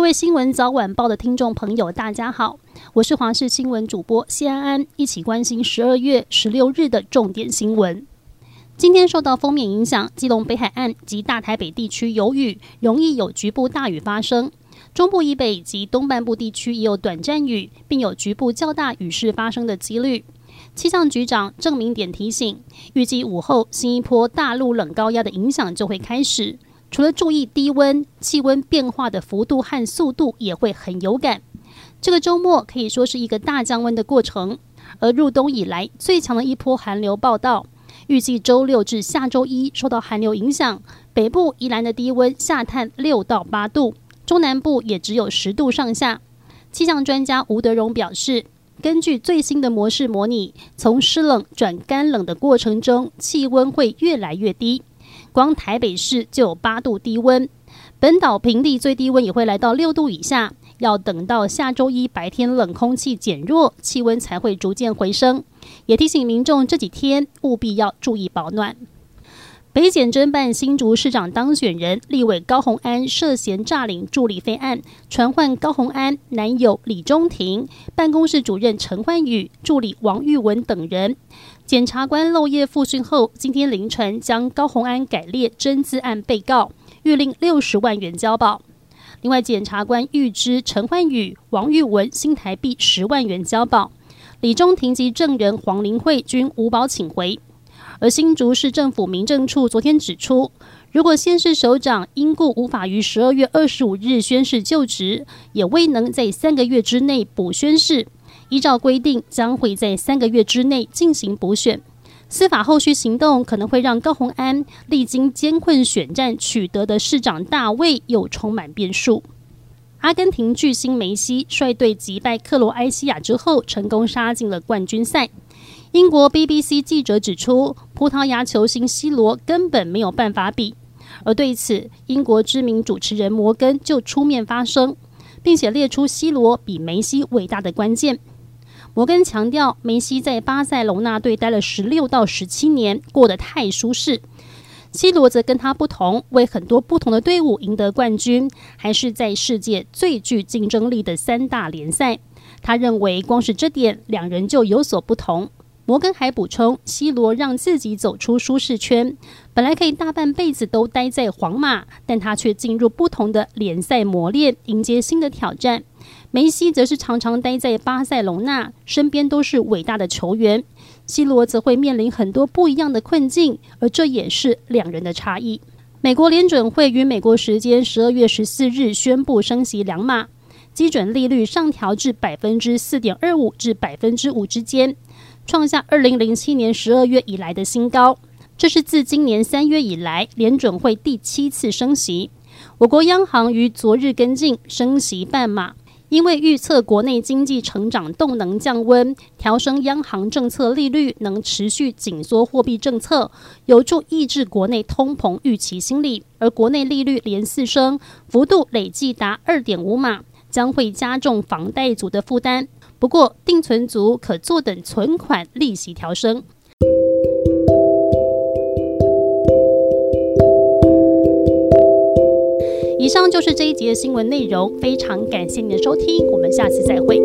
各位新闻早晚报的听众朋友，大家好，我是华视新闻主播谢安安，一起关心十二月十六日的重点新闻。今天受到锋面影响，基隆北海岸及大台北地区有雨，容易有局部大雨发生。中部以北及东半部地区也有短暂雨，并有局部较大雨势发生的几率。气象局长郑明典提醒，预计午后新一波大陆冷高压的影响就会开始。除了注意低温，气温变化的幅度和速度也会很有感。这个周末可以说是一个大降温的过程，而入冬以来最强的一波寒流报道。预计周六至下周一受到寒流影响，北部宜兰的低温下探六到八度，中南部也只有十度上下。气象专家吴德荣表示，根据最新的模式模拟，从湿冷转干冷的过程中，气温会越来越低。光台北市就有八度低温，本岛平地最低温也会来到六度以下。要等到下周一白天冷空气减弱，气温才会逐渐回升。也提醒民众这几天务必要注意保暖。北检侦办新竹市长当选人立委高虹安涉嫌诈领助理费案，传唤高虹安男友李中庭、办公室主任陈焕宇、助理王玉文等人。检察官漏夜复讯后，今天凌晨将高虹安改列侦资案被告，諭令六十万元交保。另外，检察官预支陈焕宇、王玉文新台币十万元交保，李中庭及证人黄玲慧均无保请回。而新竹市政府民政处昨天指出，如果县市首长因故无法于十二月二十五日宣誓就职，也未能在三个月之内补宣誓，依照规定将会在三个月之内进行补选。司法后续行动可能会让高洪安历经艰困选战取得的市长大位又充满变数。阿根廷巨星梅西率队击败克罗埃西亚之后，成功杀进了冠军赛。英国 BBC 记者指出，葡萄牙球星 C 罗根本没有办法比。而对此，英国知名主持人摩根就出面发声，并且列出 C 罗比梅西伟大的关键。摩根强调，梅西在巴塞隆纳队待了十六到十七年，过得太舒适。C 罗则跟他不同，为很多不同的队伍赢得冠军，还是在世界最具竞争力的三大联赛。他认为，光是这点，两人就有所不同。摩根还补充，C 罗让自己走出舒适圈，本来可以大半辈子都待在皇马，但他却进入不同的联赛磨练，迎接新的挑战。梅西则是常常待在巴塞隆纳，身边都是伟大的球员，C 罗则会面临很多不一样的困境，而这也是两人的差异。美国联准会于美国时间十二月十四日宣布升息两码，基准利率上调至百分之四点二五至百分之五之间。创下二零零七年十二月以来的新高，这是自今年三月以来联准会第七次升息。我国央行于昨日跟进升息半码，因为预测国内经济成长动能降温，调升央行政策利率能持续紧缩货币政策，有助抑制国内通膨预期心理。而国内利率连四升，幅度累计达二点五码，将会加重房贷族的负担。不过，定存族可坐等存款利息调升。以上就是这一集的新闻内容，非常感谢您的收听，我们下次再会。